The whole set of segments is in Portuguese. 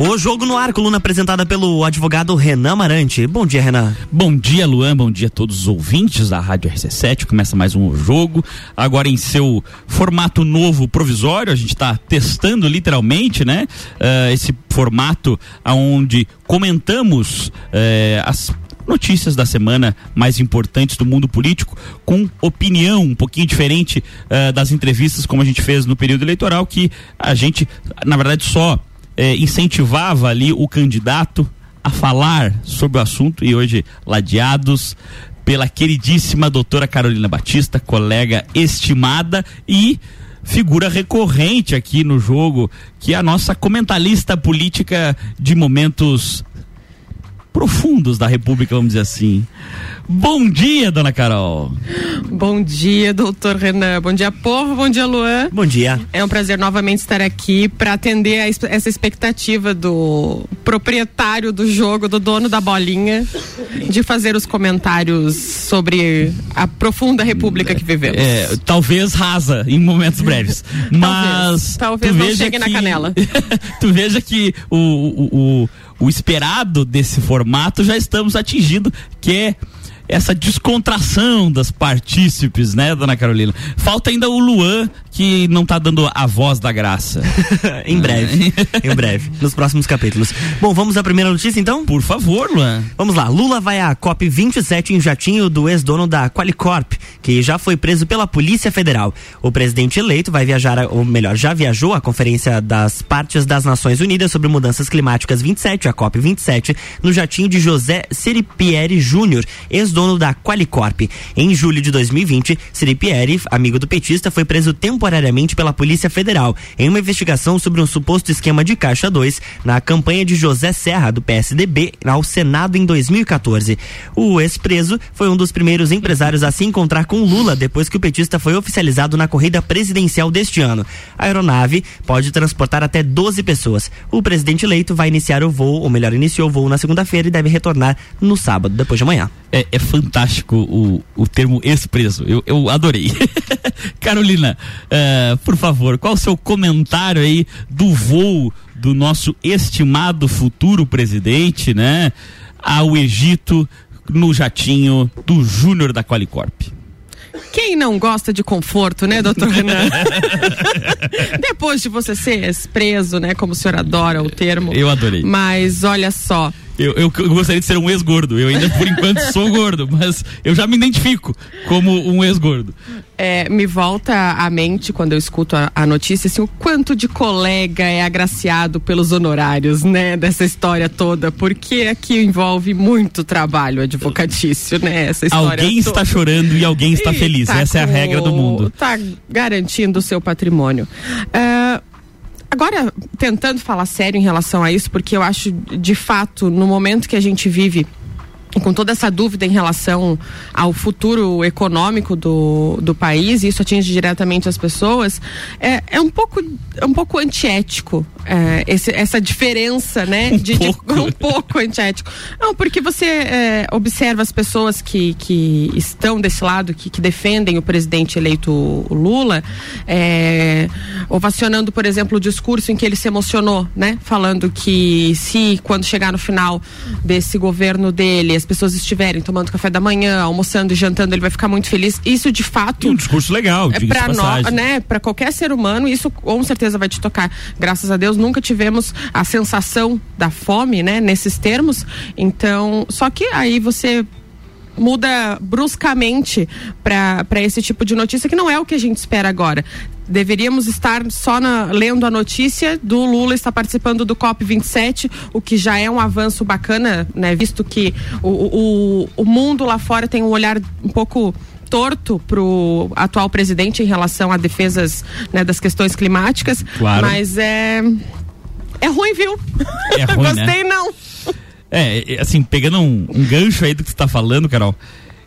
O Jogo no Ar, coluna apresentada pelo advogado Renan Marante. Bom dia, Renan. Bom dia, Luan. Bom dia a todos os ouvintes da Rádio RC7. Começa mais um jogo. Agora em seu formato novo provisório. A gente está testando literalmente, né? Uh, esse formato onde comentamos uh, as notícias da semana mais importantes do mundo político, com opinião um pouquinho diferente uh, das entrevistas como a gente fez no período eleitoral, que a gente, na verdade, só eh, incentivava ali o candidato a falar sobre o assunto e hoje ladeados pela queridíssima doutora Carolina Batista, colega estimada e figura recorrente aqui no jogo, que é a nossa comentarista política de momentos profundos da República, vamos dizer assim. Bom dia, dona Carol. Bom dia, doutor Renan. Bom dia, povo. Bom dia, Luan. Bom dia. É um prazer novamente estar aqui para atender a, essa expectativa do proprietário do jogo, do dono da bolinha, de fazer os comentários sobre a profunda república que vivemos. É, talvez rasa em momentos breves. Mas. Talvez, talvez não chegue que, na canela. tu veja que o, o, o, o esperado desse formato já estamos atingindo, que é essa descontração das partícipes, né, dona Carolina? Falta ainda o Luan, que não tá dando a voz da graça. em breve, em breve, nos próximos capítulos. Bom, vamos à primeira notícia então? Por favor, Luan. Vamos lá, Lula vai à COP 27 em jatinho do ex-dono da Qualicorp, que já foi preso pela Polícia Federal. O presidente eleito vai viajar, ou melhor, já viajou à Conferência das Partes das Nações Unidas sobre Mudanças Climáticas 27, a COP 27, no jatinho de José Siripieri Júnior, ex-dono dono da Qualicorp. Em julho de 2020, Siri Pierre, amigo do petista, foi preso temporariamente pela Polícia Federal em uma investigação sobre um suposto esquema de Caixa 2 na campanha de José Serra, do PSDB, ao Senado em 2014. O ex-preso foi um dos primeiros empresários a se encontrar com Lula depois que o petista foi oficializado na corrida presidencial deste ano. A aeronave pode transportar até 12 pessoas. O presidente eleito vai iniciar o voo, ou melhor, iniciou o voo na segunda-feira e deve retornar no sábado, depois de amanhã. É, é fantástico o, o termo ex-preso. Eu, eu adorei. Carolina, uh, por favor, qual o seu comentário aí do voo do nosso estimado futuro presidente, né? Ao Egito no jatinho do Júnior da Qualicorp. Quem não gosta de conforto, né, doutor Renan? Depois de você ser preso, né, como o senhor adora o termo. Eu adorei. Mas olha só, eu, eu, eu, gostaria de ser um ex-gordo. Eu ainda, por enquanto, sou gordo, mas eu já me identifico como um ex-gordo. É, me volta à mente, quando eu escuto a, a, notícia, assim, o quanto de colega é agraciado pelos honorários, né, dessa história toda, porque aqui envolve muito trabalho advocatício, né, essa história Alguém toda. está chorando e alguém está e feliz. Tá Essa é a regra do mundo. Está garantindo o seu patrimônio. Uh, Agora, tentando falar sério em relação a isso, porque eu acho, de fato, no momento que a gente vive com toda essa dúvida em relação ao futuro econômico do, do país, e isso atinge diretamente as pessoas, é, é um pouco é um pouco antiético é, esse, essa diferença, né? Um de, pouco. De, um pouco antiético. Não, porque você é, observa as pessoas que, que estão desse lado, que, que defendem o presidente eleito Lula, é, ovacionando, por exemplo, o discurso em que ele se emocionou, né? Falando que se quando chegar no final desse governo dele as pessoas estiverem tomando café da manhã, almoçando e jantando, ele vai ficar muito feliz. Isso de fato. E um discurso legal, é para nós, né? Para qualquer ser humano, isso com certeza vai te tocar. Graças a Deus nunca tivemos a sensação da fome, né? Nesses termos. Então, só que aí você muda bruscamente para esse tipo de notícia que não é o que a gente espera agora deveríamos estar só na, lendo a notícia do Lula estar participando do COP 27, o que já é um avanço bacana, né? Visto que o, o, o mundo lá fora tem um olhar um pouco torto para o atual presidente em relação a defesas né, das questões climáticas, claro. mas é é ruim, viu? É ruim, Gostei né? não. É, assim, pegando um, um gancho aí do que você está falando, Carol,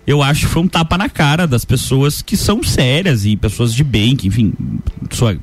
eu acho que foi um tapa na cara das pessoas que são sérias e pessoas de bem, que, enfim, sua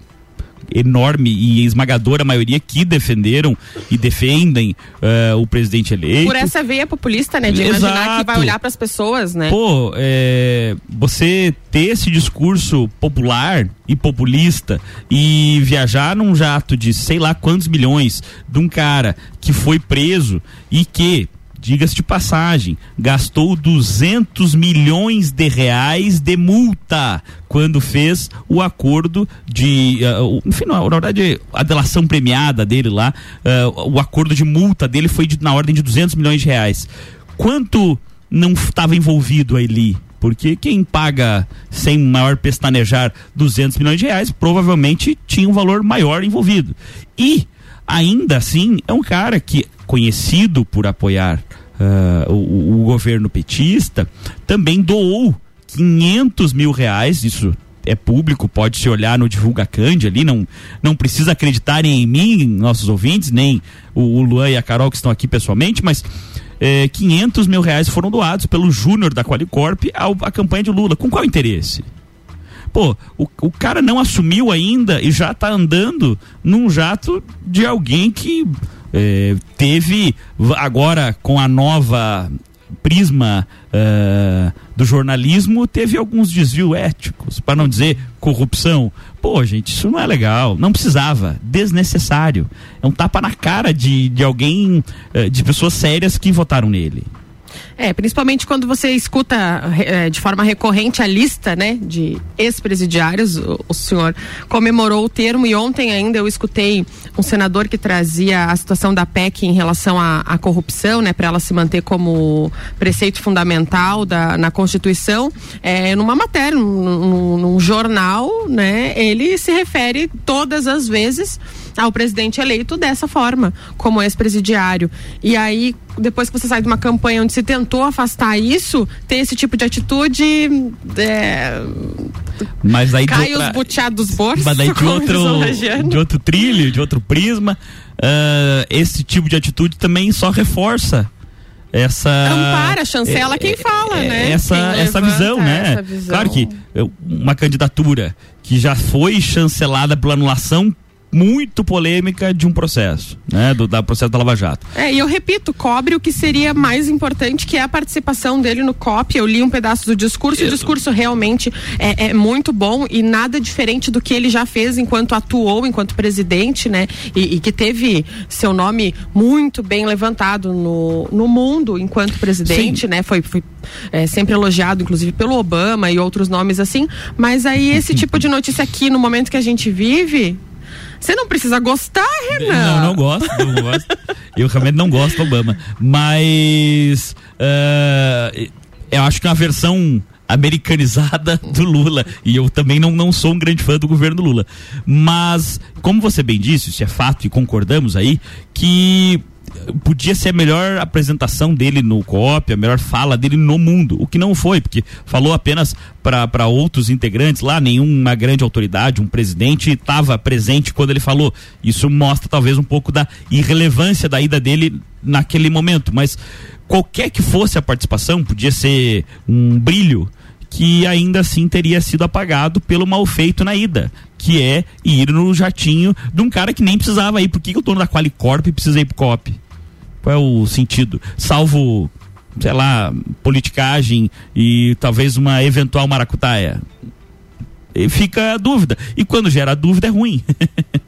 enorme e esmagadora maioria que defenderam e defendem uh, o presidente eleito. Por essa veia populista, né? De Exato. imaginar que vai olhar para as pessoas, né? Pô, é, você ter esse discurso popular e populista e viajar num jato de sei lá quantos milhões de um cara que foi preso e que diga-se de passagem, gastou 200 milhões de reais de multa quando fez o acordo de, uh, enfim, na verdade, a delação premiada dele lá, uh, o acordo de multa dele foi de, na ordem de 200 milhões de reais. Quanto não estava envolvido ali? Porque quem paga sem maior pestanejar 200 milhões de reais provavelmente tinha um valor maior envolvido. E ainda assim é um cara que conhecido por apoiar uh, o, o, governo petista, também doou 500 mil reais, isso é público, pode se olhar no Divulga Cande ali, não, não precisa acreditarem em mim, nossos ouvintes, nem o, o Luan e a Carol que estão aqui pessoalmente, mas é, 500 mil reais foram doados pelo Júnior da Qualicorp à campanha de Lula. Com qual interesse? Pô, o, o cara não assumiu ainda e já está andando num jato de alguém que é, teve agora com a nova prisma uh, do jornalismo teve alguns desvios éticos, para não dizer corrupção. Pô, gente, isso não é legal, não precisava, desnecessário. É um tapa na cara de, de alguém, uh, de pessoas sérias que votaram nele. É, principalmente quando você escuta é, de forma recorrente a lista, né, de ex-presidiários. O, o, senhor comemorou o termo e ontem ainda eu escutei um senador que trazia a situação da PEC em relação à, corrupção, né, para ela se manter como preceito fundamental da, na Constituição. É, numa matéria, num, num, num jornal, né, ele se refere todas as vezes ao presidente eleito dessa forma, como ex-presidiário. E aí, depois que você sai de uma campanha onde se tentou afastar isso, ter esse tipo de atitude. É, mas aí cai outra, os buteados bolsos. Mas daí de outro, de outro trilho, de outro prisma, uh, esse tipo de atitude também só reforça essa ampara, chancela é, quem fala, é, né? Essa essa visão, né? Essa visão. Claro que uma candidatura que já foi chancelada pela anulação muito polêmica de um processo, né? Do da processo da Lava Jato. É, e eu repito, cobre o que seria mais importante, que é a participação dele no COP. Eu li um pedaço do discurso, Isso. o discurso realmente é, é, muito bom e nada diferente do que ele já fez enquanto atuou, enquanto presidente, né? E, e que teve seu nome muito bem levantado no, no mundo enquanto presidente, Sim. né? Foi, foi é, sempre elogiado, inclusive, pelo Obama e outros nomes assim. Mas aí esse tipo de notícia aqui, no momento que a gente vive, você não precisa gostar, Renan. Não, não gosto, não gosto. eu realmente não gosto do Obama. Mas uh, eu acho que é uma versão americanizada do Lula. E eu também não, não sou um grande fã do governo Lula. Mas, como você bem disse, isso é fato e concordamos aí, que podia ser a melhor apresentação dele no COP, a melhor fala dele no mundo, o que não foi, porque falou apenas para outros integrantes lá, nenhuma grande autoridade, um presidente estava presente quando ele falou. Isso mostra talvez um pouco da irrelevância da ida dele naquele momento, mas qualquer que fosse a participação, podia ser um brilho que ainda assim teria sido apagado pelo mal feito na ida, que é ir no jatinho de um cara que nem precisava ir. Por que, que o dono da Qualicorp precisa ir pro COP? Qual é o sentido? Salvo, sei lá, politicagem e talvez uma eventual maracutaia. E fica a dúvida. E quando gera dúvida é ruim.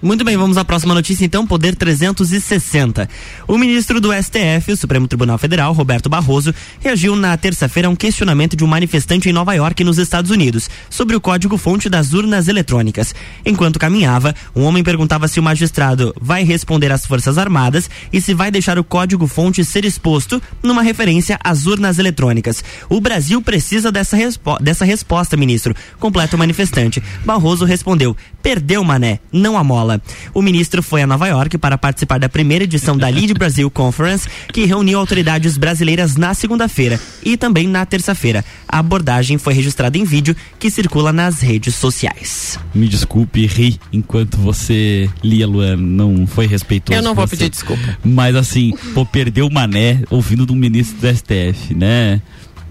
Muito bem, vamos à próxima notícia então, Poder 360. O ministro do STF, o Supremo Tribunal Federal, Roberto Barroso, reagiu na terça-feira a um questionamento de um manifestante em Nova York, nos Estados Unidos, sobre o código-fonte das urnas eletrônicas. Enquanto caminhava, um homem perguntava se o magistrado vai responder às Forças Armadas e se vai deixar o código-fonte ser exposto numa referência às urnas eletrônicas. O Brasil precisa dessa, respo dessa resposta, ministro, completa o manifestante. Barroso respondeu: perdeu, mané, não a mola. O ministro foi a Nova York para participar da primeira edição da Lead Brasil Conference, que reuniu autoridades brasileiras na segunda-feira e também na terça-feira. A abordagem foi registrada em vídeo que circula nas redes sociais. Me desculpe, ri enquanto você lia, Luan. Não foi respeitoso. Eu não vou pedir desculpa. Mas assim, pô, perdeu o mané ouvindo do ministro do STF, né?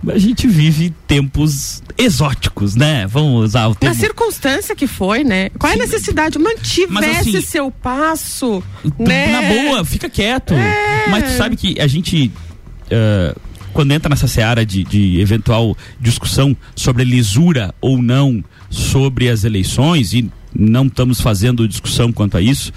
A gente vive tempos exóticos, né? Vamos usar o termo. Na circunstância que foi, né? Qual é a necessidade? Mantivesse assim, seu passo, né? Na boa, fica quieto. É. Mas tu sabe que a gente. Uh, quando entra nessa seara de, de eventual discussão sobre lisura ou não sobre as eleições, e não estamos fazendo discussão quanto a isso,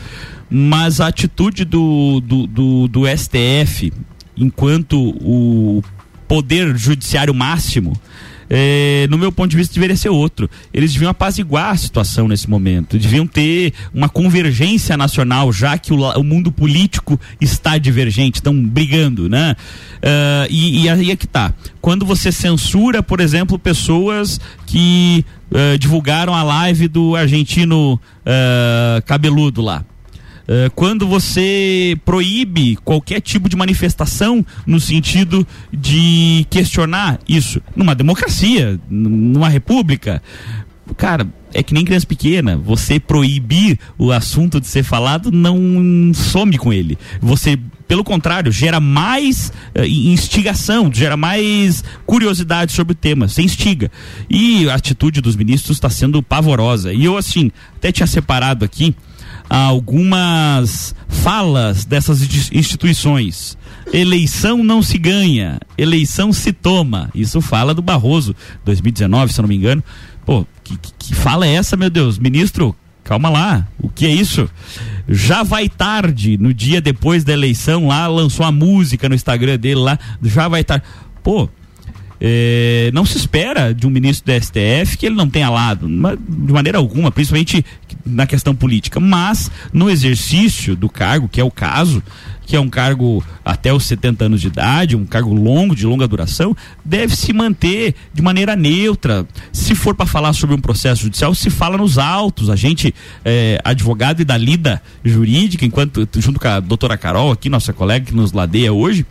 mas a atitude do, do, do, do STF, enquanto o poder judiciário máximo, é, no meu ponto de vista, deveria ser outro. Eles deviam apaziguar a situação nesse momento, deviam ter uma convergência nacional, já que o, o mundo político está divergente, estão brigando, né? Uh, e, e aí é que tá. Quando você censura, por exemplo, pessoas que uh, divulgaram a live do argentino uh, cabeludo lá. Eh, quando você proíbe qualquer tipo de manifestação no sentido de questionar isso numa democracia, numa república, cara, é que nem criança pequena. Você proibir o assunto de ser falado não some com ele. Você, pelo contrário, gera mais uh, instigação, gera mais curiosidade sobre o tema. Você instiga. E a atitude dos ministros está sendo pavorosa. E eu, assim, até tinha separado aqui algumas falas dessas instituições. Eleição não se ganha, eleição se toma. Isso fala do Barroso, 2019, se eu não me engano. Pô, que, que fala é essa, meu Deus? Ministro, calma lá, o que é isso? Já vai tarde, no dia depois da eleição lá, lançou a música no Instagram dele lá, já vai tarde. Pô, é, não se espera de um ministro do STF que ele não tenha lado, de maneira alguma, principalmente na questão política, mas no exercício do cargo, que é o caso, que é um cargo até os 70 anos de idade, um cargo longo, de longa duração, deve se manter de maneira neutra. Se for para falar sobre um processo judicial, se fala nos autos. A gente, é, advogado e da lida jurídica, enquanto junto com a doutora Carol, aqui, nossa colega que nos ladeia hoje,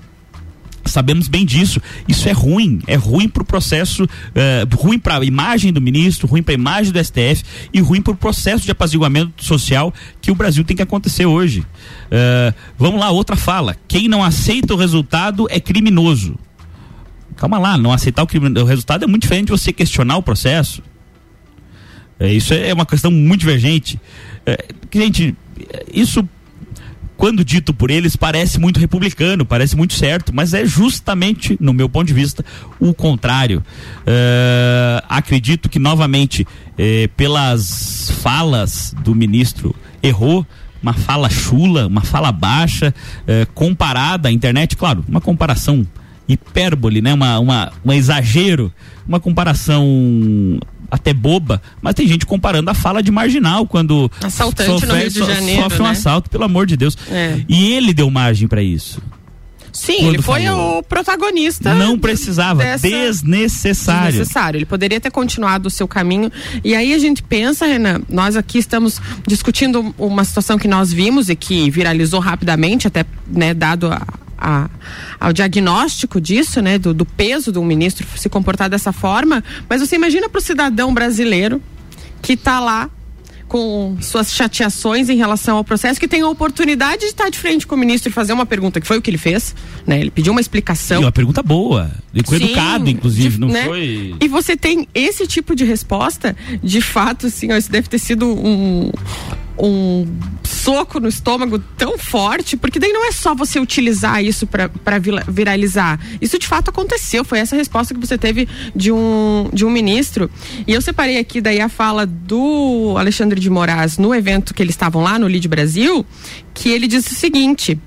sabemos bem disso. Isso é ruim, é ruim para o processo, uh, ruim para a imagem do ministro, ruim para a imagem do STF e ruim para o processo de apaziguamento social que o Brasil tem que acontecer hoje. Uh, vamos lá, outra fala. Quem não aceita o resultado é criminoso. Calma lá, não aceitar o, crime, o resultado é muito diferente de você questionar o processo. É, isso é uma questão muito divergente. É, gente, isso quando dito por eles, parece muito republicano, parece muito certo, mas é justamente, no meu ponto de vista, o contrário. Uh, acredito que, novamente, eh, pelas falas do ministro, errou uma fala chula, uma fala baixa, eh, comparada à internet, claro, uma comparação hipérbole, né? Uma, uma, um exagero, uma comparação até boba, mas tem gente comparando a fala de marginal quando assaltante sofre, no Rio de Janeiro, sofre um né? assalto, pelo amor de Deus. É. E ele deu margem para isso. Sim, ele foi falou. o protagonista. Não precisava, dessa... desnecessário. Desnecessário. Ele poderia ter continuado o seu caminho. E aí a gente pensa, Renan, nós aqui estamos discutindo uma situação que nós vimos e que viralizou rapidamente, até né, dado a, a, ao diagnóstico disso, né, do, do peso de um ministro se comportar dessa forma, mas você imagina para o cidadão brasileiro que está lá com suas chateações em relação ao processo, que tem a oportunidade de estar de frente com o ministro e fazer uma pergunta, que foi o que ele fez, né? Ele pediu uma explicação. E uma pergunta boa, e com educado, inclusive, de, não né? foi... E você tem esse tipo de resposta, de fato, assim, ó, isso deve ter sido um, um soco no estômago tão forte, porque daí não é só você utilizar isso para viralizar. Isso de fato aconteceu, foi essa resposta que você teve de um, de um ministro. E eu separei aqui daí a fala do Alexandre de Moraes no evento que eles estavam lá no Lide Brasil, que ele disse o seguinte: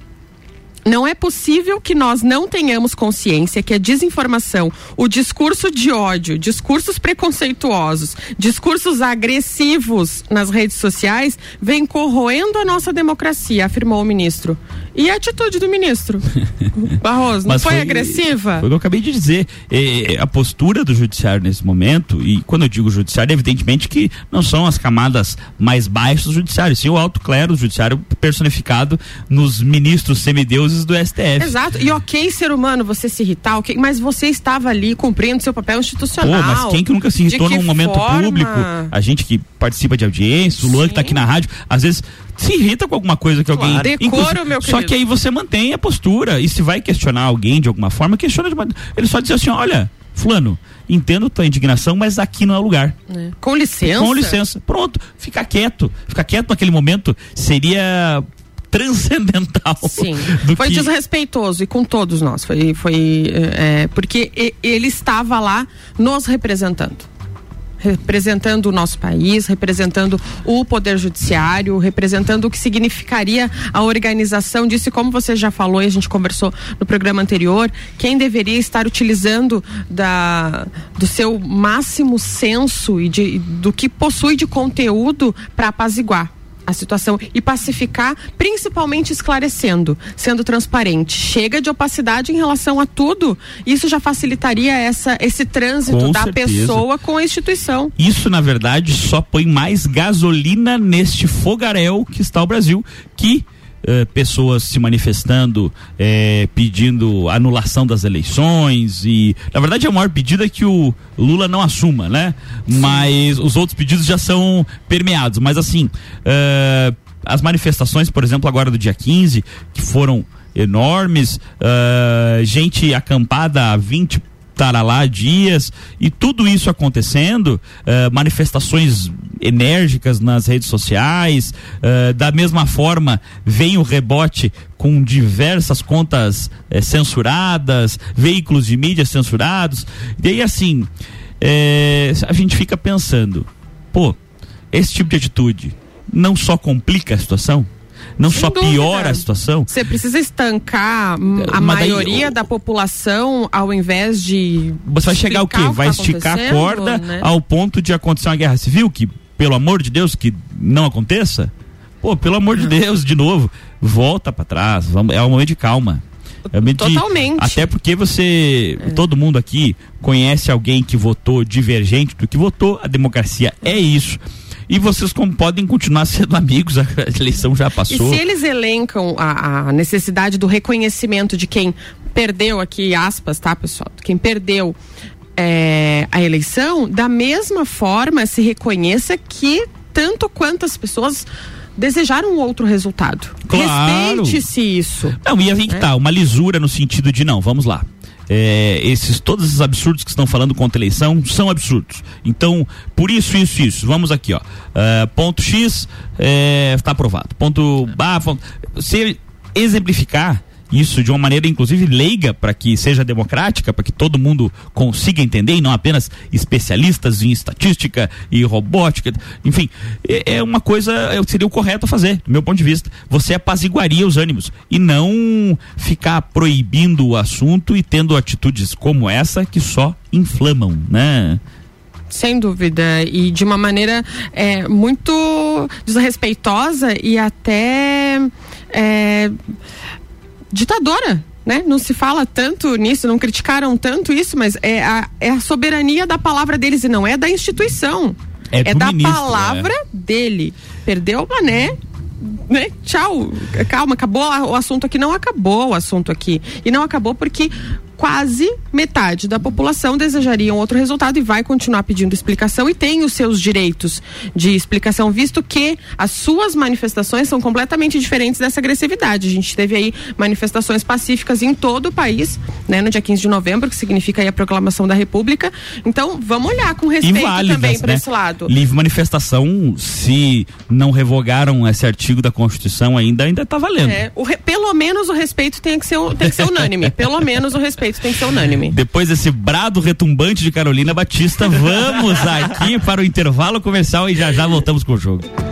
não é possível que nós não tenhamos consciência que a desinformação, o discurso de ódio, discursos preconceituosos, discursos agressivos nas redes sociais vem corroendo a nossa democracia, afirmou o ministro. E a atitude do ministro? Barroso, não foi, foi, agressiva? Foi o que eu acabei de dizer. É, a postura do judiciário nesse momento, e quando eu digo judiciário, evidentemente que não são as camadas mais baixas do judiciário, sim o alto clero, o judiciário personificado nos ministros semideuses do STF. Exato. E ok, ser humano, você se irritar, ok, mas você estava ali cumprindo seu papel institucional. Pô, mas quem que nunca se irritou num momento forma? público? A gente que participa de audiência, o Luan que está aqui na rádio, às vezes se irrita com alguma coisa que claro. alguém. Decoro, meu Só que aí você mantém a postura. E se vai questionar alguém de alguma forma, questiona de uma. Ele só diz assim: olha, Fulano, entendo tua indignação, mas aqui não é lugar. É. Com licença. Com licença. Pronto, fica quieto. Fica quieto naquele momento seria transcendental. Sim. foi que... desrespeitoso e com todos nós. Foi, foi é, porque ele estava lá nos representando representando o nosso país, representando o Poder Judiciário, representando o que significaria a organização disso. E como você já falou e a gente conversou no programa anterior, quem deveria estar utilizando da, do seu máximo senso e de, do que possui de conteúdo para apaziguar a situação e pacificar, principalmente esclarecendo, sendo transparente. Chega de opacidade em relação a tudo. Isso já facilitaria essa, esse trânsito com da certeza. pessoa com a instituição. Isso, na verdade, só põe mais gasolina neste fogaréu que está o Brasil, que eh, pessoas se manifestando, eh, pedindo anulação das eleições e na verdade a maior pedido é que o Lula não assuma, né? Sim. Mas os outros pedidos já são permeados. Mas assim, eh, as manifestações, por exemplo, agora do dia 15, que foram enormes, gente acampada há 20 taralá dias e tudo isso acontecendo, uh, manifestações enérgicas nas redes sociais, uh, da mesma forma vem o rebote com diversas contas uh, censuradas, veículos de mídia censurados, e aí assim, a gente fica pensando, pô, esse tipo de atitude não só complica a situação, não Sem só dúvida. piora a situação. Você precisa estancar a Mas maioria daí, da população ao invés de. Você vai chegar o quê? Vai tá esticar a corda né? ao ponto de acontecer uma guerra civil, que, pelo amor de Deus, que não aconteça? Pô, pelo amor de Deus, de novo, volta para trás. Vamos, é um momento de calma. É Totalmente. Até porque você, é. todo mundo aqui conhece alguém que votou divergente do que votou. A democracia é isso. E vocês como podem continuar sendo amigos, a eleição já passou. E se eles elencam a, a necessidade do reconhecimento de quem perdeu aqui, aspas, tá, pessoal? Quem perdeu é, a eleição, da mesma forma se reconheça que tanto quantas pessoas desejaram um outro resultado. Claro. Respeite-se isso. Não, e aí que é. tá, uma lisura no sentido de não, vamos lá é, esses todos esses absurdos que estão falando contra a eleição são absurdos. Então, por isso, isso, isso. Vamos aqui, ó. Uh, ponto X está é, aprovado. Ponto A, ponto, se exemplificar isso de uma maneira inclusive leiga para que seja democrática, para que todo mundo consiga entender e não apenas especialistas em estatística e robótica, enfim, é, é uma coisa é, seria o correto a fazer, do meu ponto de vista. Você apaziguaria os ânimos e não ficar proibindo o assunto e tendo atitudes como essa que só inflamam, né? Sem dúvida. E de uma maneira é, muito desrespeitosa e até. É, ditadora. Né? Não se fala tanto nisso, não criticaram tanto isso, mas é a, é a soberania da palavra deles e não é da instituição. É, é da ministro, palavra é. dele. Perdeu o mané, né? Tchau. Calma, acabou o assunto aqui. Não acabou o assunto aqui. E não acabou porque quase metade da população desejaria um outro resultado e vai continuar pedindo explicação e tem os seus direitos de explicação, visto que as suas manifestações são completamente diferentes dessa agressividade. A gente teve aí manifestações pacíficas em todo o país, né, no dia 15 de novembro, que significa aí a proclamação da República. Então, vamos olhar com respeito Inválidas, também para né? esse lado. Livre manifestação, se não revogaram esse artigo da Constituição ainda, ainda está valendo. É, re, pelo menos o respeito tem que ser, tem que ser unânime. pelo menos o respeito tem que ser unânime. Depois desse brado retumbante de Carolina Batista, vamos aqui para o intervalo comercial e já já voltamos com o jogo.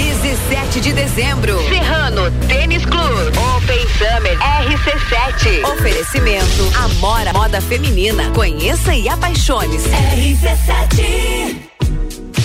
17 de dezembro. Serrano Tênis Club. Open Summer RC7. Oferecimento Amora Moda Feminina. Conheça e apaixone-se. RC7.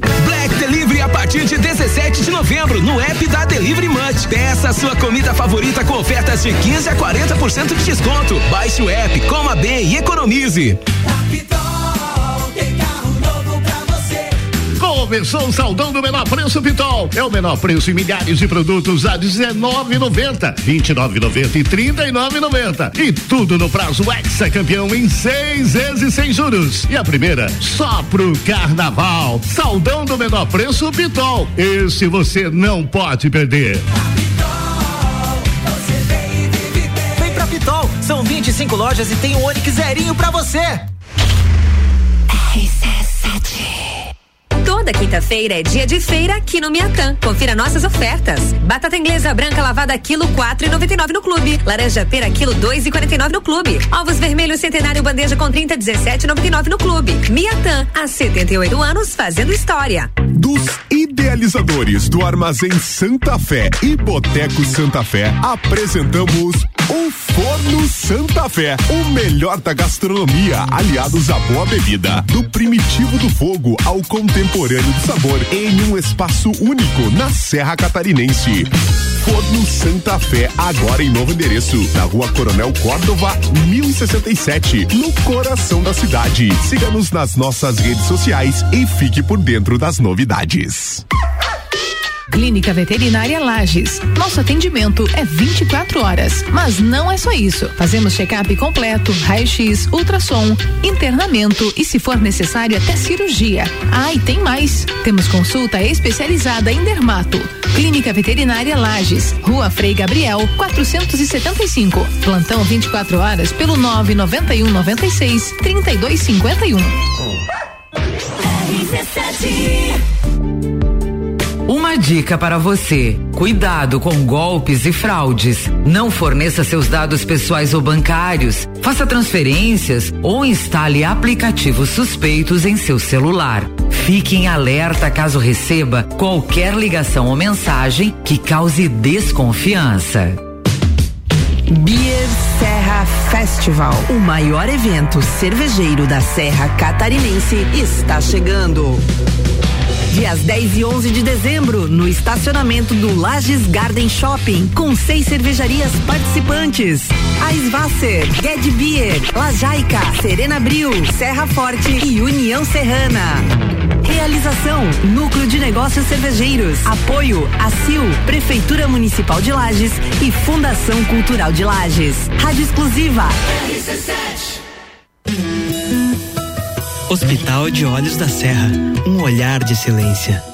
Black Delivery a partir de 17 de novembro no app da Delivery Munch. Peça a sua comida favorita com ofertas de 15 a 40% de desconto. Baixe o app, coma bem e economize. Começou o saldão do menor preço Pitol. É o menor preço em milhares de produtos a 19,90, 29,90 e 39,90. E tudo no prazo Hexa campeão em seis vezes sem juros. E a primeira só pro carnaval. Saldão do menor preço Pitol. Esse você não pode perder. São 25 lojas e tem um Onix zerinho pra você. Toda quinta-feira é dia de feira aqui no Miatã. Confira nossas ofertas. Batata inglesa branca lavada quilo quatro e noventa e nove no clube. Laranja pera quilo dois e quarenta e nove no clube. Ovos vermelhos centenário bandeja com trinta dezessete noventa e nove no clube. Miatã, há 78 anos fazendo história. Dos idealizadores do Armazém Santa Fé e Boteco Santa Fé, apresentamos o Forno Santa Fé, o melhor da gastronomia, aliados à boa bebida, do primitivo do fogo ao contemporâneo do sabor, em um espaço único na Serra Catarinense. Forno Santa Fé, agora em novo endereço, na rua Coronel Córdova, 1067, no coração da cidade. Siga-nos nas nossas redes sociais e fique por dentro das novidades. Clínica Veterinária Lages. Nosso atendimento é 24 horas, mas não é só isso. Fazemos check-up completo, raio-x, ultrassom, internamento e, se for necessário, até cirurgia. Ah, e tem mais. Temos consulta especializada em dermato. Clínica Veterinária Lages, Rua Frei Gabriel, 475. Plantão 24 horas pelo 991 96 3251. Uma dica para você: cuidado com golpes e fraudes. Não forneça seus dados pessoais ou bancários, faça transferências ou instale aplicativos suspeitos em seu celular. Fique em alerta caso receba qualquer ligação ou mensagem que cause desconfiança. Beer Serra Festival, o maior evento cervejeiro da Serra Catarinense, está chegando. Dias 10 e 11 de dezembro, no estacionamento do Lages Garden Shopping, com seis cervejarias participantes: Aisvasser, Ged Beer, Lajaica, Serena Bril, Serra Forte e União Serrana. Realização: Núcleo de Negócios Cervejeiros. Apoio: ACIL, Prefeitura Municipal de Lages e Fundação Cultural de Lages. Rádio exclusiva. Hospital de Olhos da Serra, um olhar de silêncio.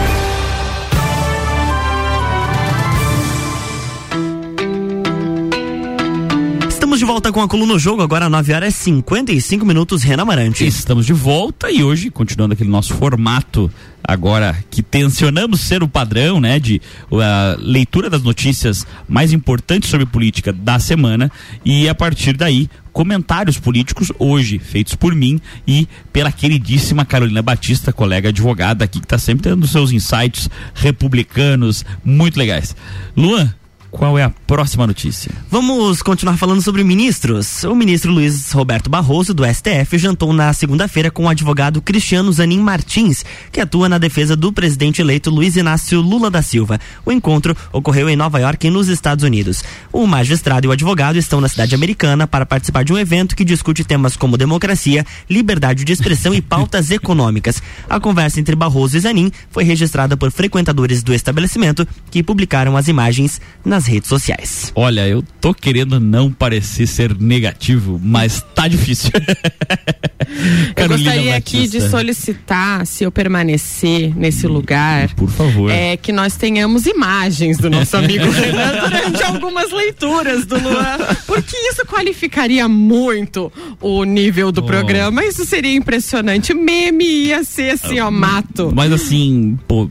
De volta com a coluna Jogo, agora 9 horas e 55 minutos, Renan Marante. Estamos de volta e hoje, continuando aquele nosso formato, agora que tensionamos ser o padrão, né, de uh, leitura das notícias mais importantes sobre política da semana e a partir daí comentários políticos hoje feitos por mim e pela queridíssima Carolina Batista, colega advogada aqui que está sempre dando seus insights republicanos muito legais. Luan, Qual é a próxima notícia? Vamos continuar falando sobre ministros. O ministro Luiz Roberto Barroso, do STF, jantou na segunda-feira com o advogado Cristiano Zanin Martins, que atua na defesa do presidente eleito Luiz Inácio Lula da Silva. O encontro ocorreu em Nova York, nos Estados Unidos. O magistrado e o advogado estão na cidade americana para participar de um evento que discute temas como democracia, liberdade de expressão e pautas econômicas. A conversa entre Barroso e Zanin foi registrada por frequentadores do estabelecimento que publicaram as imagens nas redes sociais. Olha, eu tô querendo não parecer ser negativo, mas tá difícil. eu gostaria aqui de solicitar, se eu permanecer nesse lugar, por favor, é que nós tenhamos imagens do nosso amigo Renan durante algumas leituras do Luan, porque isso qualificaria muito o nível do oh. programa. Isso seria impressionante. Meme ia ser assim, ó, mato. Mas assim, pô,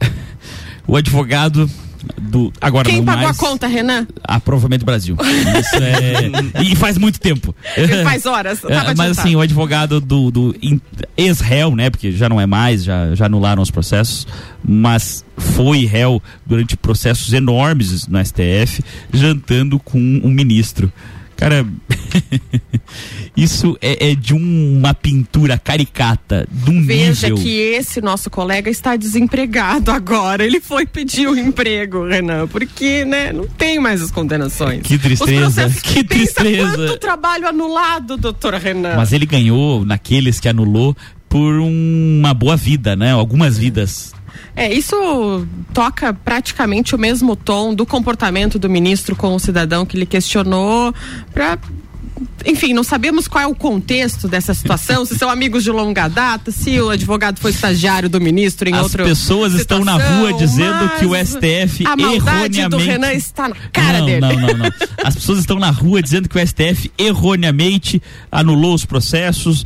o advogado do agora Quem pagou mais, a conta, Renan? Aprovamento Brasil. Isso é e faz muito tempo. E faz horas. É, mas assim, o advogado do, do ex-réu, né? Porque já não é mais, já, já anularam os processos, mas foi réu durante processos enormes no STF, jantando com um ministro. Cara, isso é, é, de uma pintura caricata, de um Veja nível... que esse nosso colega está desempregado agora. Ele foi pedir um emprego, Renan, porque, né, não tem mais as condenações. Que tristeza, que tristeza. Quanto trabalho anulado, doutor Renan. Mas ele ganhou naqueles que anulou por uma boa vida, né? Algumas vidas é, isso toca praticamente o mesmo tom do comportamento do ministro com o cidadão que ele questionou para enfim, não sabemos qual é o contexto dessa situação, se são amigos de longa data, se o advogado foi estagiário do ministro em As outra pessoas situação, estão na rua dizendo que o STF a maldade erroneamente... do Renan está na cara não, dele. Não, não, não. As pessoas estão na rua dizendo que o STF erroneamente anulou os processos,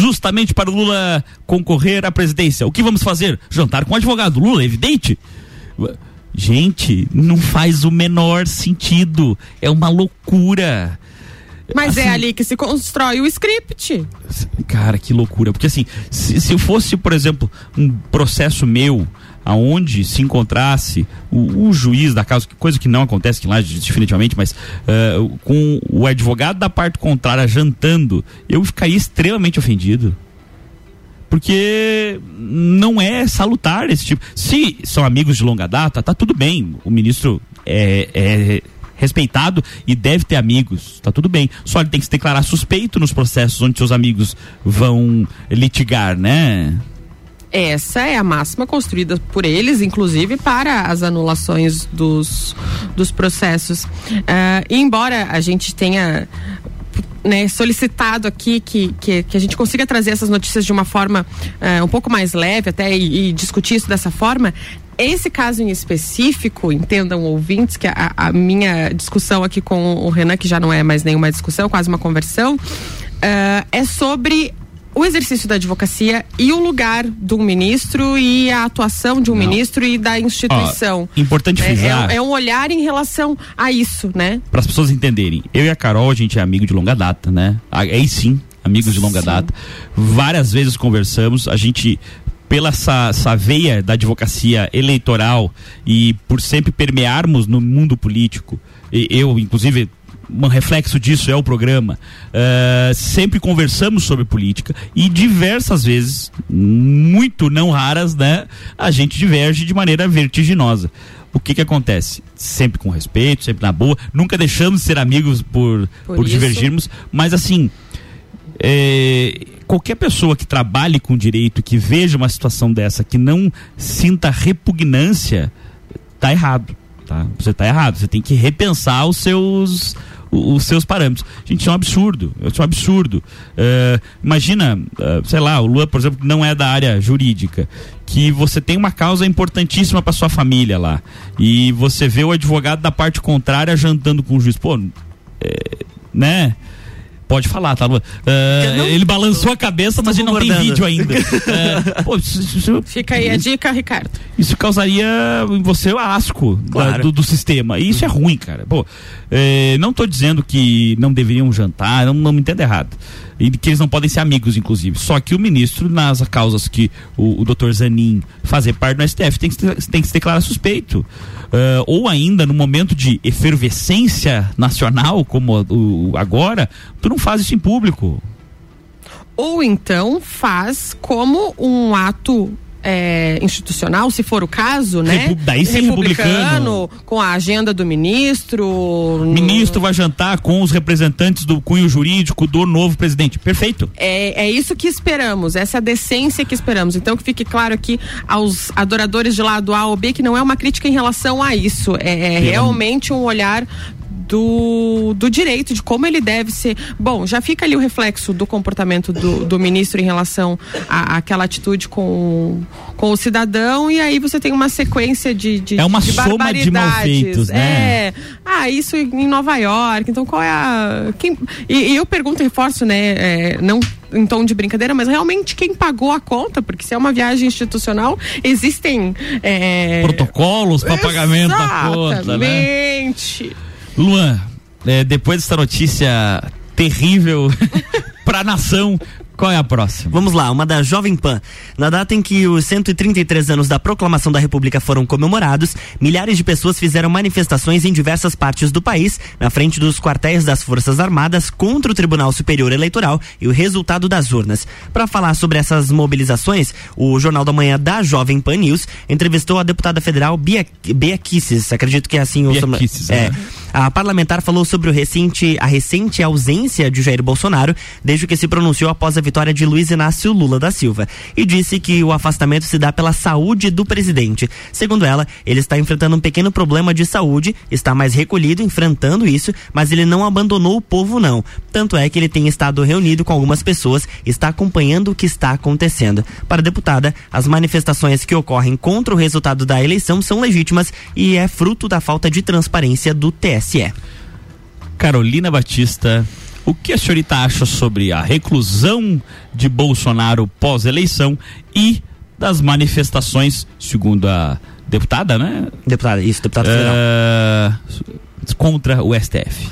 justamente para o Lula concorrer à presidência. O que vamos fazer? Jantar com o advogado. Lula, evidente. Gente, não faz o menor sentido. É uma loucura. Mas é assim, é ali que se constrói o script. Cara, que loucura. Porque assim, se, se fosse, por exemplo, um processo meu aonde se encontrasse o, o, juiz da causa, coisa que não acontece lá definitivamente, mas uh, com o advogado da parte contrária jantando, eu ficaria extremamente ofendido. Porque não é salutar esse tipo. Se são amigos de longa data, tá tudo bem. O ministro é, é respeitado e deve ter amigos, tá tudo bem. Só ele tem que se declarar suspeito nos processos onde seus amigos vão litigar, né? Essa é a máxima construída por eles, inclusive para as anulações dos, dos processos. Uh, embora a gente tenha né, solicitado aqui que, que, que, a gente consiga trazer essas notícias de uma forma uh, um pouco mais leve até e, e, discutir isso dessa forma. Esse caso em específico, entendam ouvintes, que a, a, minha discussão aqui com o Renan, que já não é mais nenhuma discussão, quase uma conversão, uh, é sobre o exercício da advocacia e o lugar do ministro e a atuação de um Não. ministro e da instituição. Ó, importante frisar. É, é, um olhar em relação a isso, né? Para as pessoas entenderem. Eu e a Carol, a gente é amigo de longa data, né? Aí sim, amigos de longa sim. data. Várias vezes conversamos, a gente pela essa, essa, veia da advocacia eleitoral e por sempre permearmos no mundo político, eu, inclusive, um reflexo disso é o programa. Uh, sempre conversamos sobre política e diversas vezes, muito não raras, né, a gente diverge de maneira vertiginosa. O que que acontece? Sempre com respeito, sempre na boa. Nunca deixamos de ser amigos por, por, por divergirmos, mas assim. É, qualquer pessoa que trabalhe com direito, que veja uma situação dessa, que não sinta repugnância, tá errado. Tá? Você tá errado. Você tem que repensar os seus os seus parâmetros. Gente, isso é um absurdo. Isso é um absurdo. Uh, imagina, uh, sei lá, o Lua, por exemplo, não é da área jurídica, que você tem uma causa importantíssima para sua família lá e você vê o advogado da parte contrária jantando com o juiz. Pô, é, né? Pode falar, tá, Luan? Uh, ele balançou a cabeça, mas ele não tem vídeo ainda. uh, pô, isso, isso, Fica aí a dica, Ricardo. Isso causaria em você o asco claro. da, do, do, sistema. E isso é ruim, cara. Pô, eh, não tô dizendo que não deveriam jantar, não, não me entenda errado e que eles não podem ser amigos, inclusive. Só que o ministro, nas causas que o, o doutor Zanin fazer parte do STF, tem que, tem que se declarar suspeito. Uh, ou ainda no momento de efervescência nacional, como o, agora, tu não faz isso em público. Ou então faz como um ato é, institucional, se for o caso, né? Repu daí sim, republicano, republicano, com a agenda do ministro. O ministro vai jantar com os representantes do cunho jurídico do novo presidente. Perfeito. É, é isso que esperamos, essa decência que esperamos. Então que fique claro aqui aos adoradores de lado A ou B que não é uma crítica em relação a isso. É, é realmente um olhar do, do direito, de como ele deve ser. Bom, já fica ali o reflexo do comportamento do, do ministro em relação àquela atitude com, com o cidadão, e aí você tem uma sequência de, de É uma de soma de malfeitos, né? É. Ah, isso em Nova York, então qual é a. Quem, e, e eu pergunto e reforço, né? É, não em tom de brincadeira, mas realmente quem pagou a conta, porque se é uma viagem institucional, existem é... protocolos para pagamento da conta, né? Luan, é, depois dessa notícia terrível para a nação, qual é a próxima? Vamos lá, uma da Jovem Pan. Na data em que os 133 anos da proclamação da República foram comemorados, milhares de pessoas fizeram manifestações em diversas partes do país, na frente dos quartéis das Forças Armadas, contra o Tribunal Superior Eleitoral e o resultado das urnas. Para falar sobre essas mobilizações, o Jornal da Manhã da Jovem Pan News entrevistou a deputada federal Bia, Bia Kisses, acredito que é assim o Bia Kisses, é. é. A parlamentar falou sobre recente, a recente ausência de Jair Bolsonaro, desde que se pronunciou após a vitória de Luiz Inácio Lula da Silva e disse que o afastamento se dá pela saúde do presidente. Segundo ela, ele está enfrentando um pequeno problema de saúde, está mais recolhido enfrentando isso, mas ele não abandonou o povo não. Tanto é que ele tem estado reunido com algumas pessoas, está acompanhando o que está acontecendo. Para a deputada, as manifestações que ocorrem contra o resultado da eleição são legítimas e é fruto da falta de transparência do TSE. Carolina Batista o que a senhorita acha sobre a reclusão de Bolsonaro pós-eleição e das manifestações, segundo a deputada, né? Deputada, isso, deputada federal. Uh, contra o STF.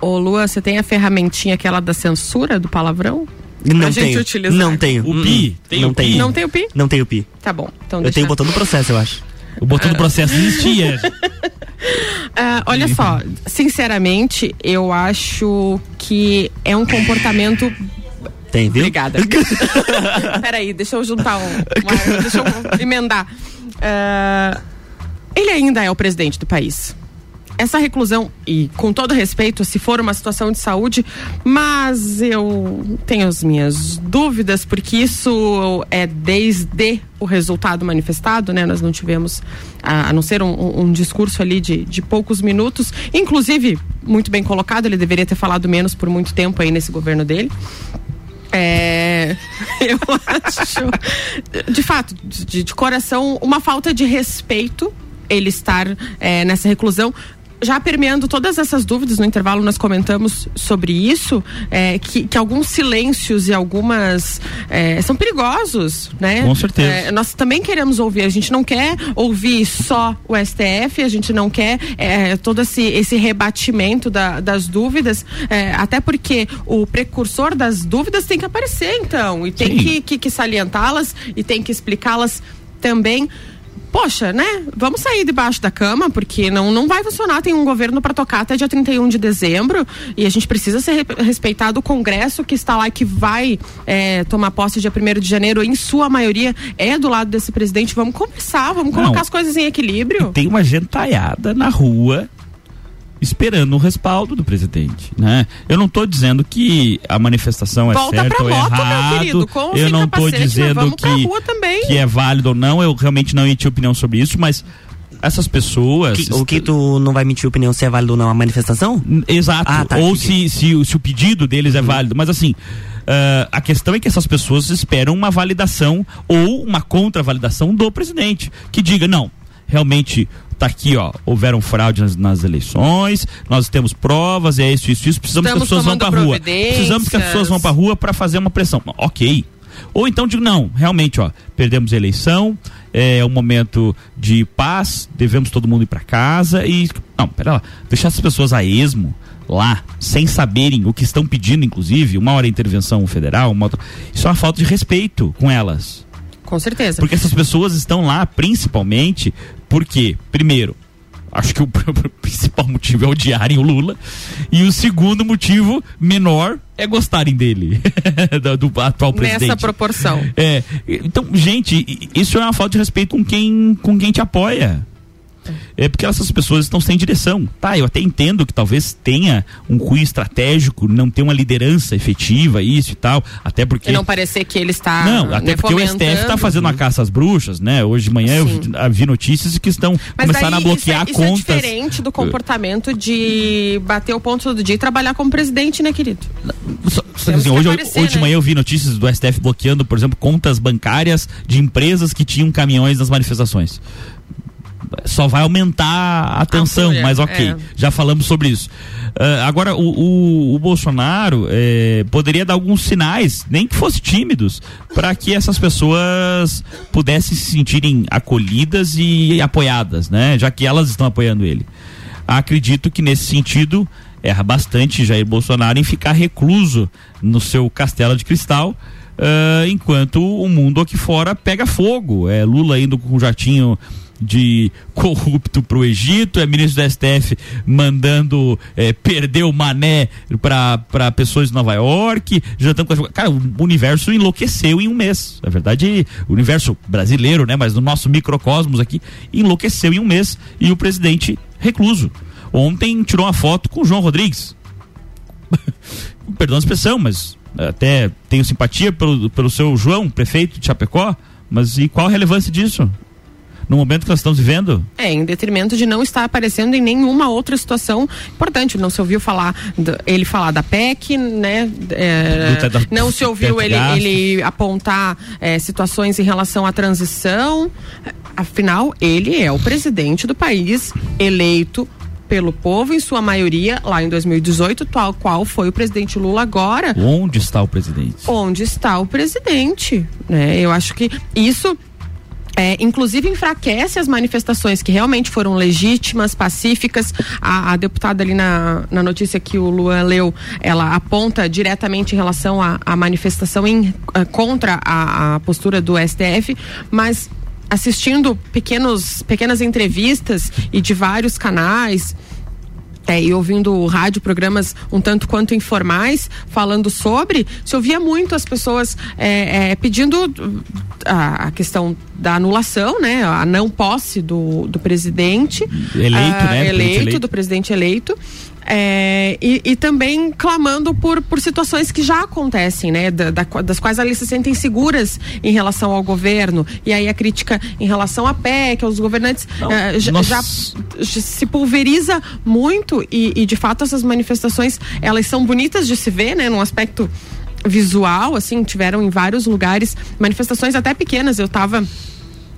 Ô Lua, você tem a ferramentinha aquela da censura do palavrão? Não tenho. Utilizar. Não tenho. O pi? Tem não o pi? Não tem o pi? Não tem o pi. Tá bom. Então eu tenho o botão do processo, eu acho. O botão do processo existia. Uh, olha só, sinceramente, eu acho que é um comportamento tem, viu? Obrigada. Peraí, deixa eu juntar um. Uma, deixa eu emendar. Uh, ele ainda é o presidente do país essa reclusão, e com todo respeito, se for uma situação de saúde, mas eu tenho as minhas dúvidas, porque isso é desde o resultado manifestado, né? Nós não tivemos, a, não ser um, um, discurso ali de, de poucos minutos, inclusive, muito bem colocado, ele deveria ter falado menos por muito tempo aí nesse governo dele. É, eu acho, de fato, de, de, coração, uma falta de respeito ele estar é, nessa reclusão já permeando todas essas dúvidas, no intervalo nós comentamos sobre isso, é, que, que alguns silêncios e algumas é, são perigosos, né? Com certeza. É, nós também queremos ouvir, a gente não quer ouvir só o STF, a gente não quer é, todo esse, esse rebatimento da, das dúvidas, é, até porque o precursor das dúvidas tem que aparecer, então, e tem que, que, que salientá-las e tem que explicá-las também poxa, né? Vamos sair debaixo da cama, porque não, não vai funcionar. Tem um governo para tocar até dia 31 de dezembro e a gente precisa ser respeitado. O Congresso que está lá e que vai é, tomar posse dia 1 de janeiro, em sua maioria, é do lado desse presidente. Vamos conversar, vamos colocar não. as coisas em equilíbrio. E tem uma gentalhada na rua esperando o respaldo do presidente, né? Eu não estou dizendo que a manifestação é Volta certa ou moto, errado. Querido, eu não estou dizendo que, que é válido ou não. Eu realmente não emiti opinião sobre isso, mas essas pessoas. Que, o que tu não vai emitir opinião se é válido ou não a manifestação? Exato. Ah, tá, ou se, se, se, o pedido deles é uhum. válido. Mas assim. Uh, a questão é que essas pessoas esperam uma validação ou uma contra-validação do presidente que diga não, realmente tá aqui, ó, houveram fraude nas, nas eleições, nós temos provas, é isso, isso, isso, precisamos Estamos que as pessoas vão pra rua. Precisamos que as pessoas vão pra rua para fazer uma pressão. Ok. Ou então digo, não, realmente, ó, perdemos a eleição, é um momento de paz, devemos todo mundo ir para casa e. Não, pera lá, deixar essas pessoas a esmo lá, sem saberem o que estão pedindo, inclusive, uma hora intervenção federal, uma outra. Isso é uma falta de respeito com elas. Com certeza. Porque essas pessoas estão lá principalmente porque, primeiro, acho que o principal motivo é odiarem o Lula e o segundo motivo menor é gostarem dele, do, atual presidente. Nessa proporção. É, então, gente, isso é uma falta de respeito com quem, com quem te apoia. É porque essas pessoas estão sem direção. Tá, eu até entendo que talvez tenha um cunho estratégico, não ter uma liderança efetiva, isso e tal. Até porque. E não parecer que ele está. Não, até né, porque o STF está fomentando. fazendo uma caça às bruxas, né? Hoje de manhã eu vi, notícias que estão Mas começando a bloquear isso é, isso contas. é diferente do comportamento de bater o ponto todo dia e trabalhar como presidente, né, querido? Só- só assim, que hoje, aparecer, hoje de né? manhã eu vi notícias do STF bloqueando, por exemplo, contas bancárias de empresas que tinham caminhões nas manifestações. Só vai aumentar a tensão, mas ok, é. já falamos sobre isso. Ah, agora, o, o- o Bolsonaro eh, poderia dar alguns sinais, nem que fossem tímidos, para que essas pessoas pudessem se sentirem acolhidas e apoiadas, né? Já que elas estão apoiando ele. Acredito que nesse sentido erra bastante Jair Bolsonaro em ficar recluso no seu castelo de cristal. ah, enquanto o mundo aqui fora pega fogo. É Lula indo com um jatinho de corrupto pro Egito, é ministro do STF mandando eh, perder o mané para pessoas de Nova York, jantando com as... Cara, o universo enlouqueceu em um mês. Na verdade, o universo brasileiro, né? Mas no nosso microcosmos aqui, enlouqueceu em um mês e o presidente recluso. Ontem tirou uma foto com o João Rodrigues. Perdão a expressão, mas até tenho simpatia pelo, pelo seu João, prefeito de Chapecó, mas e qual a relevância disso? No momento que nós estamos vivendo? É, em detrimento de não estar aparecendo em nenhuma outra situação importante. Não se ouviu falar do- ele falar da PEC, né? É, Do da- não se ouviu ele, ele apontar é, situações em relação à transição. Afinal, ele é o presidente do país, eleito pelo povo, em sua maioria, lá em 2018, tal qual foi o presidente Lula agora. Onde está o presidente? onde está o presidente, né? Eu acho que isso é, inclusive enfraquece as manifestações que realmente foram legítimas, pacíficas. A, a deputada ali na, na notícia que o Luan leu, ela aponta diretamente em relação à manifestação em, eh, contra a, a postura do STF, mas assistindo pequenos, pequenas entrevistas e de vários canais, é, e ouvindo rádio, programas um tanto quanto informais, falando sobre, se ouvia muito as pessoas é, é, pedindo a, a questão da anulação, né? A não posse do, do presidente. Eleito, ah, né? Eleito, presidente eleito. do presidente eleito. É, e, e também clamando por, por situações que já acontecem, né? Da- da- das quais eles se sentem seguras em relação ao governo. E aí a crítica em relação à PEC, aos governantes, já, nós- já já se pulveriza muito e, e, de fato essas manifestações elas são bonitas de se ver, né? Num aspecto visual, assim, tiveram em vários lugares manifestações até pequenas. Eu estava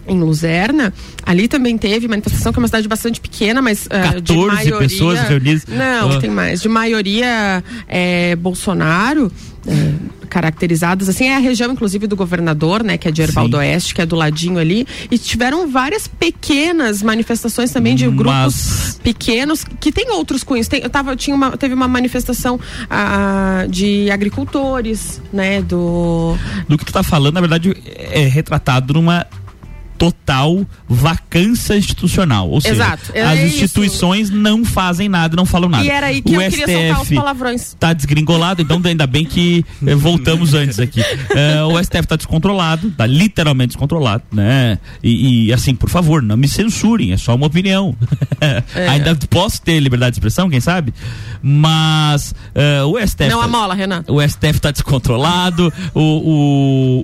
em Luzerna, ali também teve manifestação, que é uma cidade bastante pequena, mas ah, de 14 maioria... pessoas reunidas. Não, Ah. tem mais. De maioria é, Bolsonaro, é, caracterizadas assim, é a região, inclusive, do governador, né, que é de Erval do Oeste, que é do ladinho ali, e tiveram várias pequenas manifestações também de grupos Mas- pequenos que tem outros cunhos. Tem, eu tava, tinha uma, teve uma manifestação ah, de agricultores, né, do Do que tu tá falando, na verdade, é retratado numa total vacância institucional. Ou seja, Exato, é as isso. instituições não fazem nada, não falam nada. E era aí que o eu queria soltar os STF palavrões. tá desgringolado, então ainda bem que eh, voltamos antes aqui. Eh, o STF tá descontrolado, tá literalmente descontrolado, né? E, e, assim, por favor, não me censurem, é só uma opinião. É. ainda posso ter liberdade de expressão, quem sabe? Mas eh, o STF. Não tá- amola, Renan. o STF está descontrolado, o,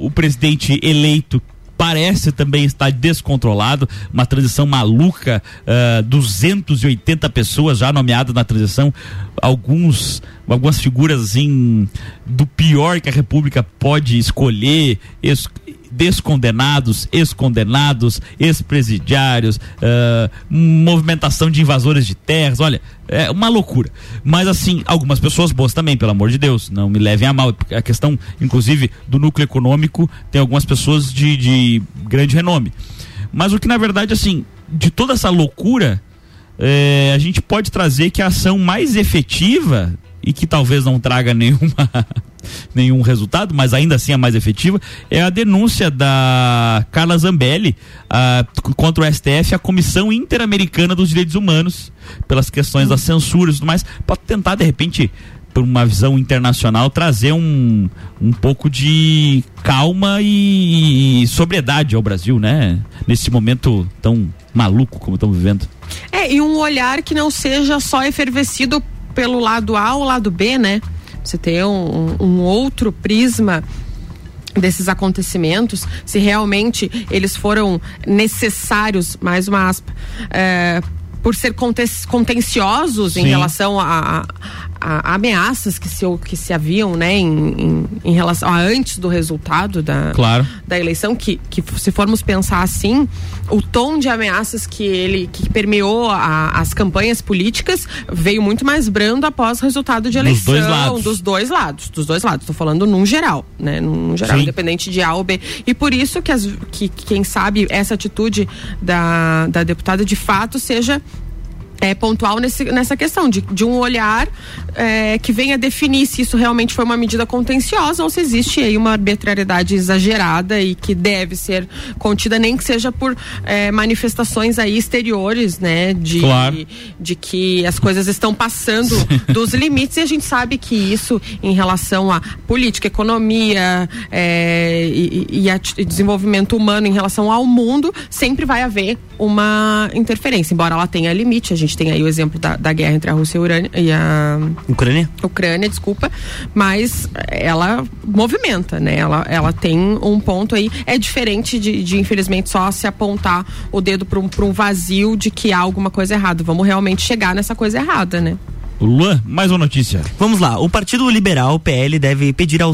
o, o presidente eleito parece também estar descontrolado, uma transição maluca, ah, 280 pessoas já nomeadas na transição, alguns algumas figuras assim do pior que a República pode escolher, es- descondenados, ex-condenados, ex-presidiários, uh, movimentação de invasores de terras, olha, é uma loucura. Mas assim, algumas pessoas boas também, pelo amor de Deus, não me levem a mal. A questão, inclusive, do núcleo econômico, tem algumas pessoas de, de grande renome. Mas o que na verdade, assim, de toda essa loucura, é, a gente pode trazer que a ação mais efetiva e que talvez não traga nenhuma nenhum resultado, mas ainda assim a mais efetiva, é a denúncia da Carla Zambelli uh, contra o STF, a Comissão Interamericana dos Direitos Humanos, pelas questões das censuras e tudo mais, para tentar, de repente, por uma visão internacional, trazer um, um pouco de calma e, e sobriedade ao Brasil, né? Nesse momento tão maluco como estamos vivendo. É, e um olhar que não seja só efervescido pelo lado A ou lado B, né? Você ter um, um outro prisma desses acontecimentos, se realmente eles foram necessários, mais uma aspa, é, por ser contenciosos Sim. em relação a, a, ameaças que se, que se haviam, né, em, em, em, relação a antes do resultado da, claro. da eleição, que, que se formos pensar assim, o tom de ameaças que ele que permeou a, as campanhas políticas veio muito mais brando após o resultado de eleição dos dois lados, dos dois lados, dos dois lados. Estou falando num geral, né, num geral, Sim. independente de A ou B. E por isso que, as, que quem sabe essa atitude da, da deputada de fato seja é, pontual nesse, nessa questão de, de um olhar é, que venha definir se isso realmente foi uma medida contenciosa ou se existe aí uma arbitrariedade exagerada e que deve ser contida, nem que seja por é, manifestações aí exteriores, né? De, claro. de que as coisas estão passando dos limites e a gente sabe que isso em relação a política, economia é, e, e, a, e desenvolvimento humano em relação ao mundo, sempre vai haver uma interferência, embora ela tenha limite, a gente gente tem aí o exemplo da, da guerra entre a Rússia e a, Urânia, e a Ucrânia. Ucrânia, desculpa, mas ela movimenta, né? Ela, ela tem um ponto aí. É diferente de, de infelizmente, só se apontar o dedo para um, um vazio de que há alguma coisa errada. Vamos realmente chegar nessa coisa errada, né? Luan, mais uma notícia. Vamos lá. O Partido Liberal, PL, deve pedir ao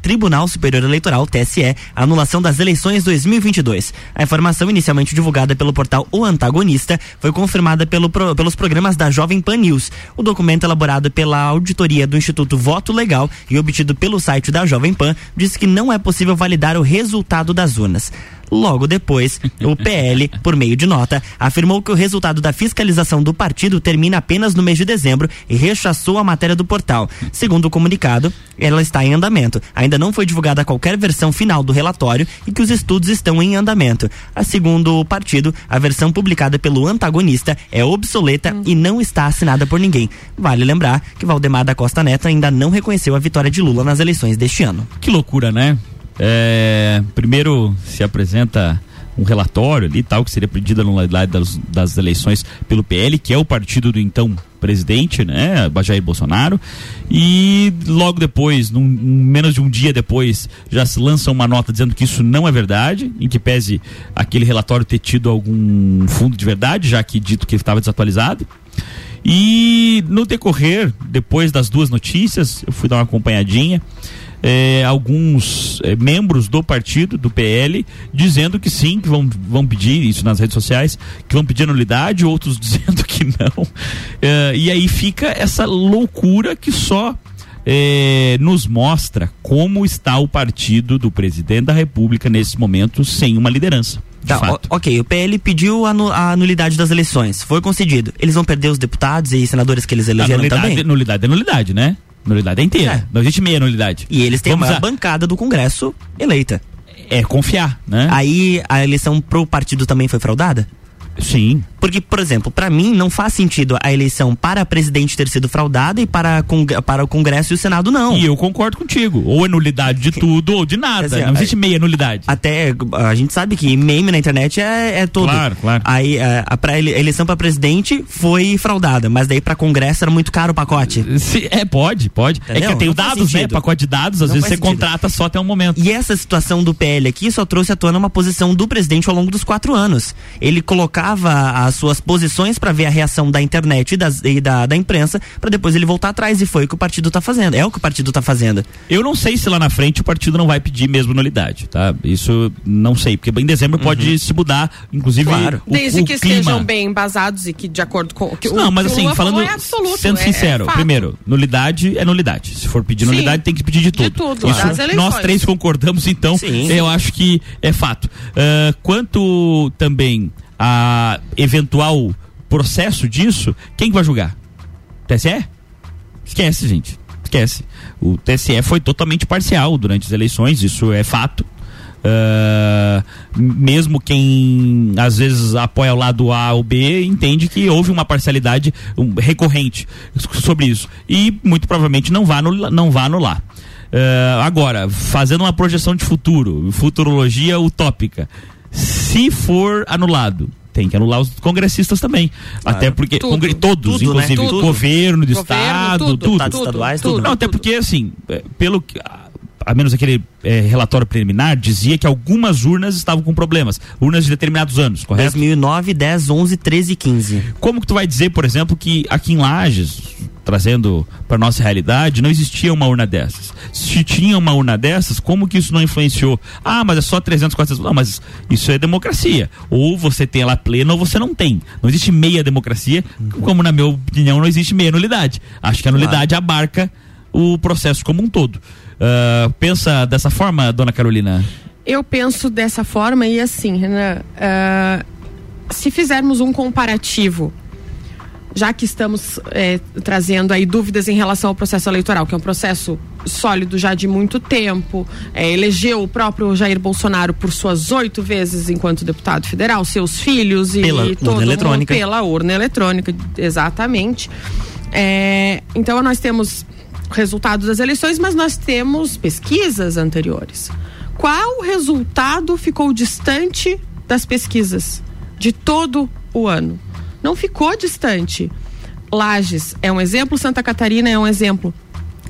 Tribunal Superior Eleitoral, TSE, a anulação das eleições 2022. A informação, inicialmente divulgada pelo portal O Antagonista, foi confirmada pelo, pelos programas da Jovem Pan News. O documento, elaborado pela auditoria do Instituto Voto Legal e obtido pelo site da Jovem Pan, diz que não é possível validar o resultado das urnas. Logo depois, o PL, por meio de nota, afirmou que o resultado da fiscalização do partido termina apenas no mês de dezembro e rechaçou a matéria do portal. Segundo o comunicado, ela está em andamento. Ainda não foi divulgada qualquer versão final do relatório e que os estudos estão em andamento. A segundo o partido, a versão publicada pelo antagonista é obsoleta hum. e não está assinada por ninguém. Vale lembrar que Valdemar da Costa Neto ainda não reconheceu a vitória de Lula nas eleições deste ano. Que loucura, né? É, primeiro se apresenta um relatório ali tal que seria pedido no das, das eleições pelo PL, que é o partido do então presidente, né, Jair Bolsonaro, e logo depois, num, menos de um dia depois, já se lança uma nota dizendo que isso não é verdade, em que pese aquele relatório ter tido algum fundo de verdade, já que dito que ele estava desatualizado. E no decorrer, depois das duas notícias, eu fui dar uma acompanhadinha é, alguns é, membros do partido, do PL, dizendo que sim, que vão, vão pedir isso nas redes sociais, que vão pedir nulidade, outros dizendo que não. É, e aí fica essa loucura que só nos mostra como está o partido do presidente da República nesse momento sem uma liderança. Tá, ok, o PL pediu a, nulidade das eleições, foi concedido. Eles vão perder os deputados e senadores que eles elegeram a nulidade, também? Nulidade é nulidade, né? Nulidade é inteira. É. Não existe meia nulidade. E eles têm Vamos a bancada do Congresso eleita. É confiar, né? Aí a eleição pro partido também foi fraudada? Sim. Porque, por exemplo, para mim não faz sentido a eleição para presidente ter sido fraudada e para, para o Congresso e o Senado não. E eu concordo contigo. Ou é nulidade de tudo ou de nada. Não existe meia nulidade. Até a gente sabe que meme na internet é, é todo. Claro, claro. Aí a, a, pra eleição para presidente foi fraudada, mas daí para Congresso era muito caro o pacote. Se, é, pode, pode. Entendeu? É que tem o dados, né? Pacote de dados, às não vezes você sentido. contrata só até um momento. E essa situação do PL aqui só trouxe à tona uma posição do presidente ao longo dos quatro anos. Ele colocava as as suas posições para ver a reação da internet e, das, e da, da imprensa, para depois ele voltar atrás. E foi o que o partido está fazendo. É o que o partido está fazendo. Eu não sei se lá na frente o partido não vai pedir mesmo nulidade, tá? Isso não sei, porque em dezembro Uhum. pode se mudar, inclusive Claro. o, Desde o que clima. estejam bem embasados e que de acordo com o que o- Não, mas que o assim, falando, é absoluto, sendo é- sincero, é primeiro, nulidade é nulidade. Se for pedir Sim. nulidade, tem que pedir de tudo. tudo, Isso, eleições. nós três concordamos, então, Sim. eu acho que é fato. Ah, quanto também a eventual processo disso, quem que vai julgar? TSE? Esquece, gente. Esquece. O TSE foi totalmente parcial durante as eleições, isso é fato. Ah, mesmo quem às vezes apoia o lado A ou B entende que houve uma parcialidade recorrente sobre isso e muito provavelmente não vá anular, não vá anular. Ah, agora, fazendo uma projeção de futuro, futurologia utópica, se for anulado, tem que anular os congressistas também. Até porque Tudo. congre- todos, Tudo, né? inclusive Tudo. governo do Governo, estado, tudo, tudo, deputados estaduais, tudo. Não, até porque assim, é, pelo que a- a menos aquele é, relatório preliminar dizia que algumas urnas estavam com problemas, urnas de determinados anos, correto? 2009, 10, 11, 13 e 15. Como que tu vai dizer, por exemplo, que aqui em Lages, trazendo para nossa realidade, não existia uma urna dessas? Se tinha uma urna dessas, como que isso não influenciou? Ah, mas é só 300, 400. Não, mas isso é democracia. Ou você tem ela plena ou você não tem. Não existe meia democracia, como na minha opinião não existe meia nulidade. Acho que a nulidade abarca o processo como um todo. Ah, pensa dessa forma, dona Carolina? Eu penso dessa forma e assim, Renan, ah, se fizermos um comparativo, já que estamos eh, trazendo aí dúvidas em relação ao processo eleitoral, que é um processo sólido já de muito tempo, eh, elegeu o próprio Jair Bolsonaro por suas oito vezes enquanto deputado federal, seus filhos e Pela urna todo mundo eletrônica. pela urna eletrônica, exatamente. Eh, então nós temos resultados das eleições, mas nós temos pesquisas anteriores. Qual resultado ficou distante das pesquisas de todo o ano? Não ficou distante. Lages é um exemplo, Santa Catarina é um exemplo.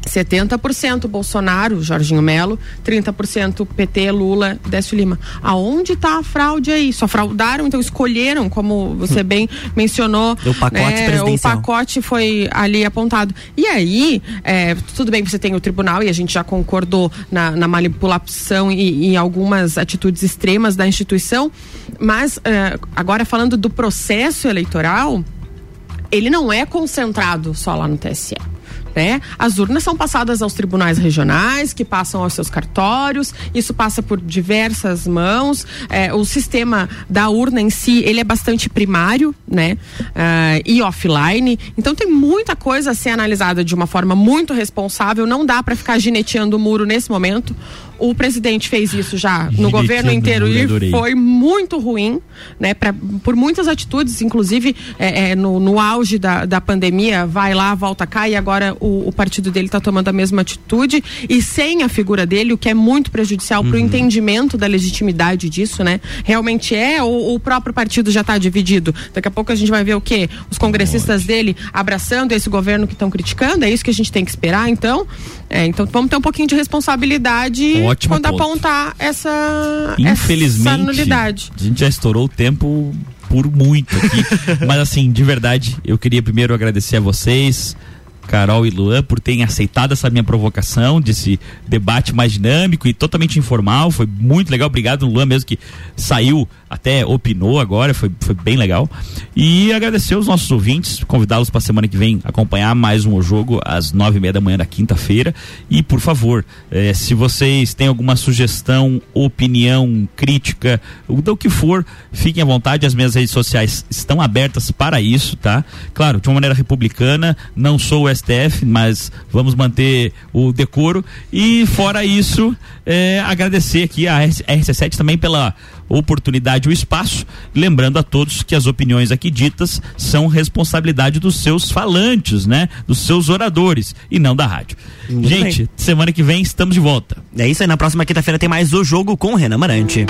70% Bolsonaro, Jorginho Melo, 30% PT, Lula, Décio Lima. Aonde está a fraude aí? Só fraudaram, então escolheram, como você bem mencionou. O pacote né. O pacote foi ali apontado. E aí, é, tudo bem que você tem o tribunal e a gente já concordou na, na manipulação e em algumas atitudes extremas da instituição, mas é, agora falando do processo eleitoral, ele não é concentrado só lá no TSE. Né? As urnas são passadas aos tribunais regionais, que passam aos seus cartórios, isso passa por diversas mãos. É, o sistema da urna em si, ele é bastante primário, né? Ah, e offline. Então tem muita coisa a ser analisada de uma forma muito responsável. Não dá para ficar gineteando o muro nesse momento. O presidente fez isso já no governo inteiro e foi muito ruim, né? Pra, por muitas atitudes, inclusive é, é, no, no auge da, da pandemia, vai lá, volta cá, e agora o, o partido dele está tomando a mesma atitude e sem a figura dele, o que é muito prejudicial para o entendimento da legitimidade disso, né? Realmente é, ou o próprio partido já está dividido. Daqui a pouco a gente vai ver o quê? Os congressistas dele abraçando esse governo que estão criticando, é isso que a gente tem que esperar, então. É, então vamos ter um pouquinho de responsabilidade Ótimo quando ponto. apontar essa, essa Infelizmente, nulidade. a gente já estourou o tempo por muito aqui. Mas assim, de verdade, eu queria primeiro agradecer a vocês, Carol e Luan, por terem aceitado essa minha provocação desse debate mais dinâmico e totalmente informal. Foi muito legal. Obrigado, Luan, mesmo que saiu, até opinou agora, foi, foi bem legal. E agradecer os nossos ouvintes, convidá-los para a semana que vem acompanhar mais um jogo às nove e meia da manhã da quinta-feira. E, por favor, eh, se vocês têm alguma sugestão, opinião, crítica, do que for, fiquem à vontade. As minhas redes sociais estão abertas para isso, tá? Claro, de uma maneira republicana, não sou o STF, mas vamos manter o decoro. E fora isso, eh, agradecer aqui a RC7 também pela oportunidade e o espaço. Lembrando a todos que as opiniões aqui ditas são responsabilidade dos seus falantes, né? Dos seus oradores e não da rádio. Muito Gente, semana que vem estamos de volta. É isso aí, na próxima quinta-feira tem mais o jogo com o Renan Marante.